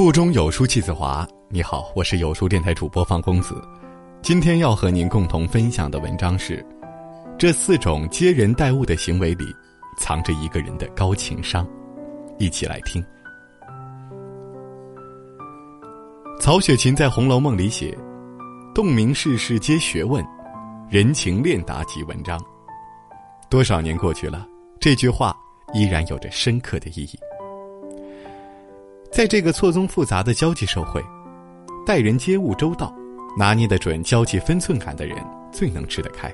腹中有书气自华。你好，我是有书电台主播方公子。今天要和您共同分享的文章是：这四种接人待物的行为里，藏着一个人的高情商。一起来听。曹雪芹在《红楼梦》里写：“洞明世事皆学问，人情练达即文章。”多少年过去了，这句话依然有着深刻的意义。在这个错综复杂的交际社会，待人接物周到、拿捏得准交际分寸感的人最能吃得开。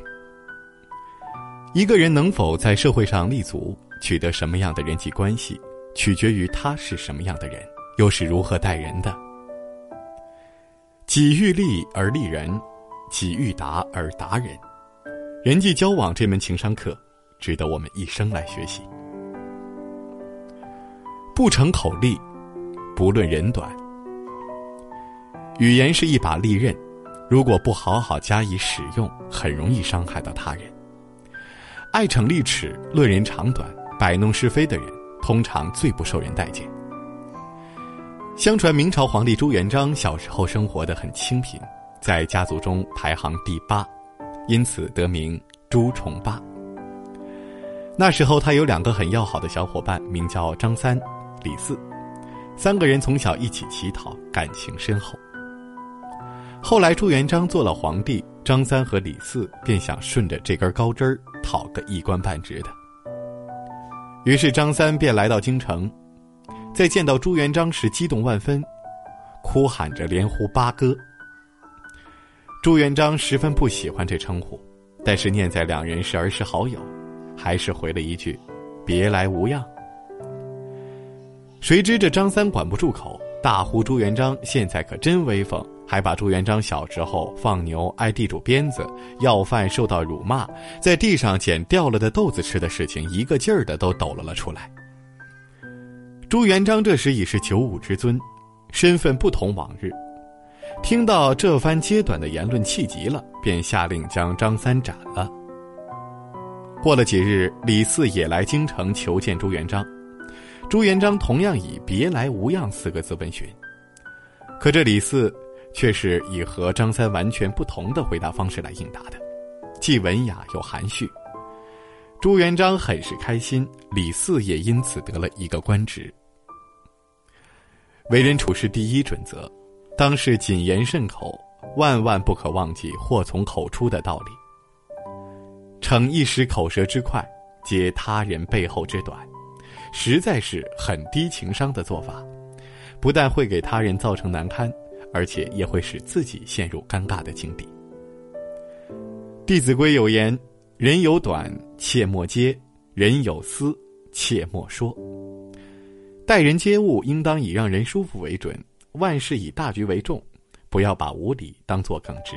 一个人能否在社会上立足，取得什么样的人际关系，取决于他是什么样的人，又是如何待人的。己欲立而立人，己欲达而达人。人际交往这门情商课，值得我们一生来学习。不成口利。不论人短，语言是一把利刃，如果不好好加以使用，很容易伤害到他人。爱逞利齿、论人长短、摆弄是非的人，通常最不受人待见。相传明朝皇帝朱元璋小时候生活的很清贫，在家族中排行第八，因此得名朱重八。那时候他有两个很要好的小伙伴，名叫张三、李四。三个人从小一起乞讨，感情深厚。后来朱元璋做了皇帝，张三和李四便想顺着这根高枝儿讨个一官半职的。于是张三便来到京城，在见到朱元璋时激动万分，哭喊着连呼八哥。朱元璋十分不喜欢这称呼，但是念在两人是儿时好友，还是回了一句：“别来无恙。”谁知这张三管不住口，大呼朱元璋现在可真威风，还把朱元璋小时候放牛挨地主鞭子、要饭受到辱骂、在地上捡掉了的豆子吃的事情一个劲儿的都抖了了出来。朱元璋这时已是九五之尊，身份不同往日，听到这番揭短的言论，气急了，便下令将张三斩了。过了几日，李四也来京城求见朱元璋。朱元璋同样以“别来无恙”四个字问询，可这李四却是以和张三完全不同的回答方式来应答的，既文雅又含蓄。朱元璋很是开心，李四也因此得了一个官职。为人处事第一准则，当是谨言慎口，万万不可忘记祸从口出的道理。逞一时口舌之快，揭他人背后之短。实在是很低情商的做法，不但会给他人造成难堪，而且也会使自己陷入尴尬的境地。《弟子规》有言：“人有短，切莫揭；人有私，切莫说。”待人接物应当以让人舒服为准，万事以大局为重，不要把无理当作耿直，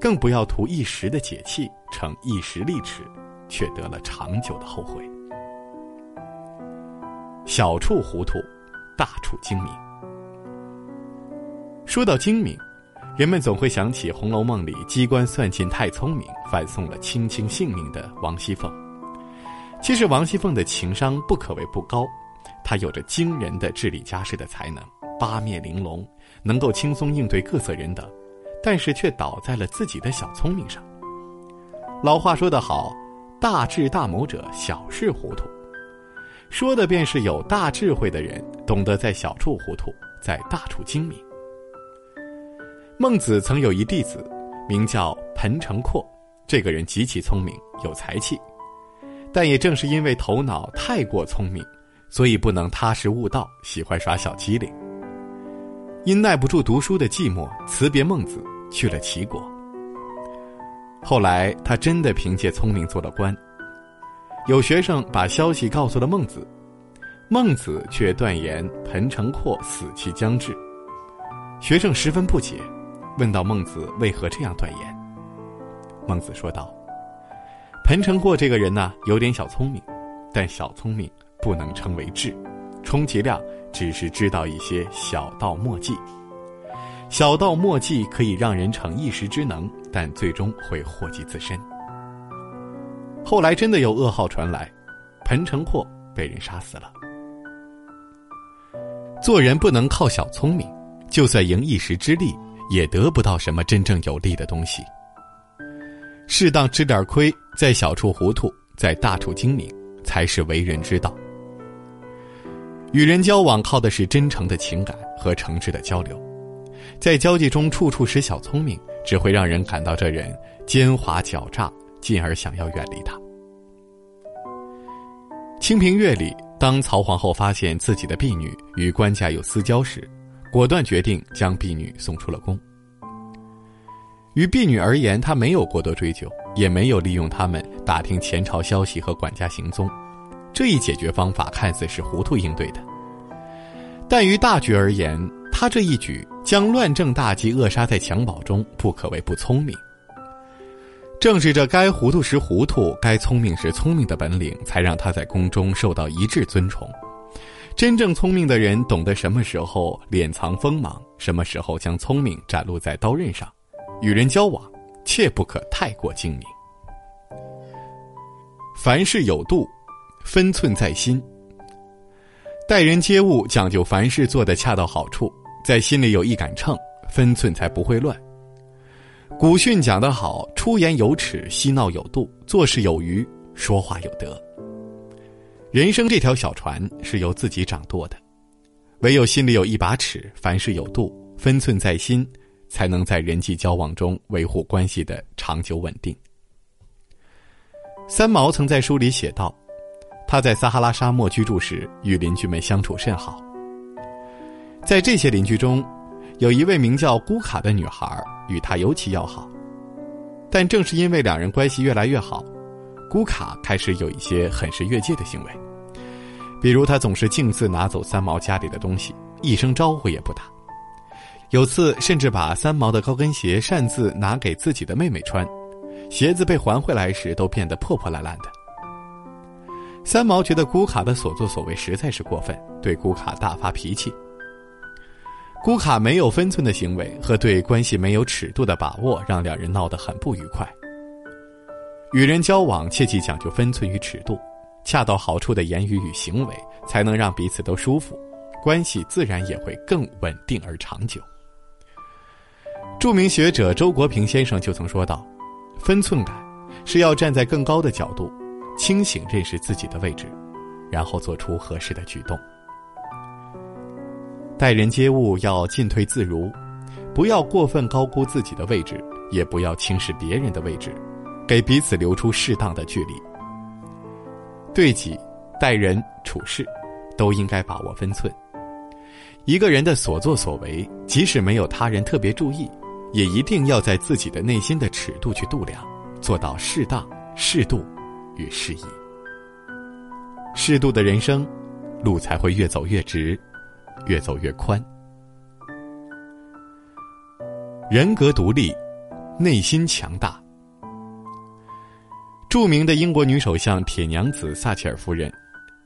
更不要图一时的解气，逞一时利齿，却得了长久的后悔。小处糊涂，大处精明。说到精明，人们总会想起《红楼梦》里机关算尽太聪明，反送了卿卿性命的王熙凤。其实王熙凤的情商不可谓不高，她有着惊人的治理家事的才能，八面玲珑，能够轻松应对各色人等，但是却倒在了自己的小聪明上。老话说得好，大智大谋者，小事糊涂。说的便是有大智慧的人，懂得在小处糊涂，在大处精明。孟子曾有一弟子，名叫彭城阔，这个人极其聪明，有才气，但也正是因为头脑太过聪明，所以不能踏实悟道，喜欢耍小机灵。因耐不住读书的寂寞，辞别孟子，去了齐国。后来他真的凭借聪明做了官。有学生把消息告诉了孟子，孟子却断言彭城阔死期将至。学生十分不解，问到孟子为何这样断言。孟子说道：“彭城阔这个人呢，有点小聪明，但小聪明不能称为智，充其量只是知道一些小道墨迹。小道墨迹可以让人逞一时之能，但最终会祸及自身。”后来真的有噩耗传来，彭城阔被人杀死了。做人不能靠小聪明，就算赢一时之力，也得不到什么真正有利的东西。适当吃点亏，在小处糊涂，在大处精明，才是为人之道。与人交往靠的是真诚的情感和诚挚的交流，在交际中处处使小聪明，只会让人感到这人奸猾狡诈，进而想要远离他。清平乐里。当曹皇后发现自己的婢女与官家有私交时，果断决定将婢女送出了宫。于婢女而言，她没有过多追究，也没有利用他们打听前朝消息和管家行踪。这一解决方法看似是糊涂应对的，但于大局而言，他这一举将乱政大计扼杀在襁褓中，不可谓不聪明。正是这该糊涂时糊涂，该聪明时聪明的本领，才让他在宫中受到一致尊崇。真正聪明的人，懂得什么时候敛藏锋芒，什么时候将聪明展露在刀刃上。与人交往，切不可太过精明。凡事有度，分寸在心。待人接物讲究凡事做得恰到好处，在心里有一杆秤，分寸才不会乱。古训讲得好：“出言有尺，嬉闹有度，做事有余，说话有德。”人生这条小船是由自己掌舵的，唯有心里有一把尺，凡事有度，分寸在心，才能在人际交往中维护关系的长久稳定。三毛曾在书里写道：“他在撒哈拉沙漠居住时，与邻居们相处甚好。在这些邻居中，有一位名叫姑卡的女孩。”与他尤其要好，但正是因为两人关系越来越好，姑卡开始有一些很是越界的行为，比如他总是径自拿走三毛家里的东西，一声招呼也不打。有次甚至把三毛的高跟鞋擅自拿给自己的妹妹穿，鞋子被还回来时都变得破破烂烂的。三毛觉得姑卡的所作所为实在是过分，对姑卡大发脾气。姑卡没有分寸的行为和对关系没有尺度的把握，让两人闹得很不愉快。与人交往，切记讲究分寸与尺度，恰到好处的言语与行为，才能让彼此都舒服，关系自然也会更稳定而长久。著名学者周国平先生就曾说道：“分寸感是要站在更高的角度，清醒认识自己的位置，然后做出合适的举动。”待人接物要进退自如，不要过分高估自己的位置，也不要轻视别人的位置，给彼此留出适当的距离。对己、待人处事，都应该把握分寸。一个人的所作所为，即使没有他人特别注意，也一定要在自己的内心的尺度去度量，做到适当、适度与适宜。适度的人生，路才会越走越直。越走越宽，人格独立，内心强大。著名的英国女首相铁娘子撒切尔夫人，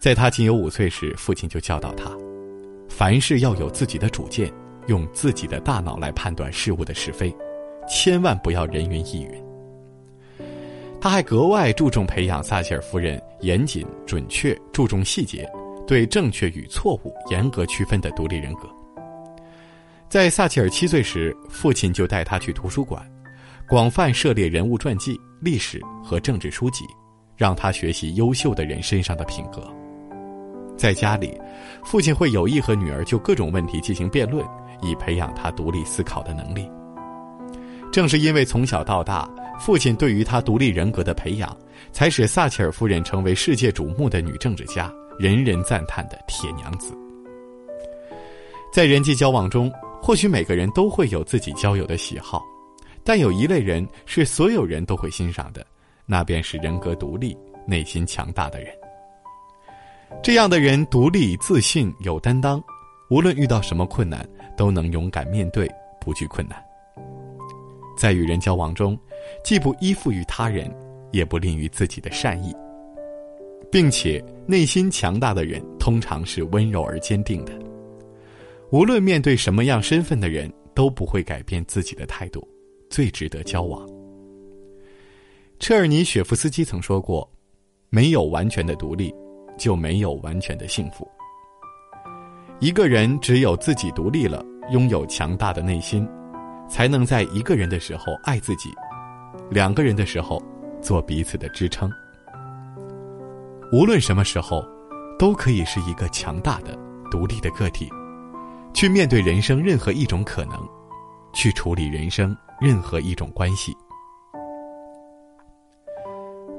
在她仅有五岁时，父亲就教导她，凡事要有自己的主见，用自己的大脑来判断事物的是非，千万不要人云亦云。他还格外注重培养撒切尔夫人严谨、准确、注重细节。对正确与错误严格区分的独立人格。在撒切尔七岁时，父亲就带他去图书馆，广泛涉猎人物传记、历史和政治书籍，让他学习优秀的人身上的品格。在家里，父亲会有意和女儿就各种问题进行辩论，以培养他独立思考的能力。正是因为从小到大，父亲对于他独立人格的培养，才使撒切尔夫人成为世界瞩目的女政治家。人人赞叹的铁娘子，在人际交往中，或许每个人都会有自己交友的喜好，但有一类人是所有人都会欣赏的，那便是人格独立、内心强大的人。这样的人独立、自信、有担当，无论遇到什么困难，都能勇敢面对，不惧困难。在与人交往中，既不依附于他人，也不吝于自己的善意。并且内心强大的人，通常是温柔而坚定的。无论面对什么样身份的人，都不会改变自己的态度，最值得交往。车尔尼雪夫斯基曾说过：“没有完全的独立，就没有完全的幸福。”一个人只有自己独立了，拥有强大的内心，才能在一个人的时候爱自己，两个人的时候做彼此的支撑。无论什么时候，都可以是一个强大的、独立的个体，去面对人生任何一种可能，去处理人生任何一种关系。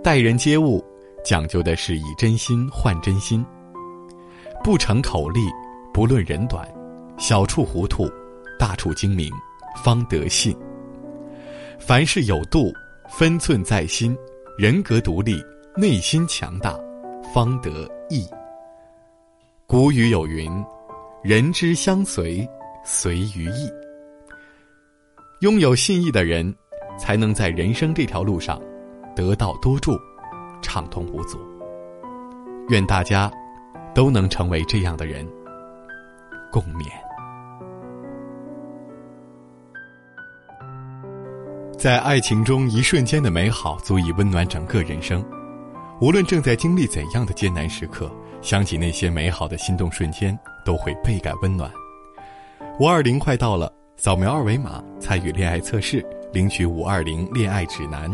待人接物，讲究的是以真心换真心，不成口利，不论人短，小处糊涂，大处精明，方得信。凡事有度，分寸在心，人格独立，内心强大，方得意。古语有云：“人之相随，随于义。”拥有信义的人，才能在人生这条路上。得道多助，畅通无阻。愿大家都能成为这样的人。共勉。在爱情中，一瞬间的美好足以温暖整个人生。无论正在经历怎样的艰难时刻，想起那些美好的心动瞬间，都会倍感温暖。五二零快到了，扫描二维码参与恋爱测试，领取五二零恋爱指南。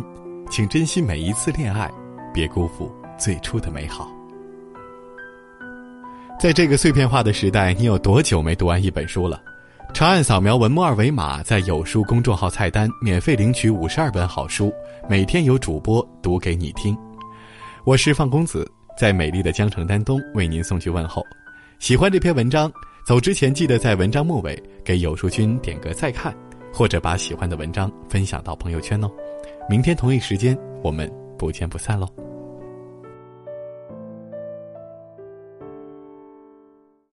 请珍惜每一次恋爱，别辜负最初的美好。在这个碎片化的时代，你有多久没读完一本书了？长按扫描文末二维码，在有书公众号菜单免费领取五十二本好书，每天有主播读给你听。我是范公子，在美丽的江城丹东为您送去问候。喜欢这篇文章，走之前记得在文章末尾给有书君点个再看，或者把喜欢的文章分享到朋友圈哦。明天同一时间，我们不见不散喽。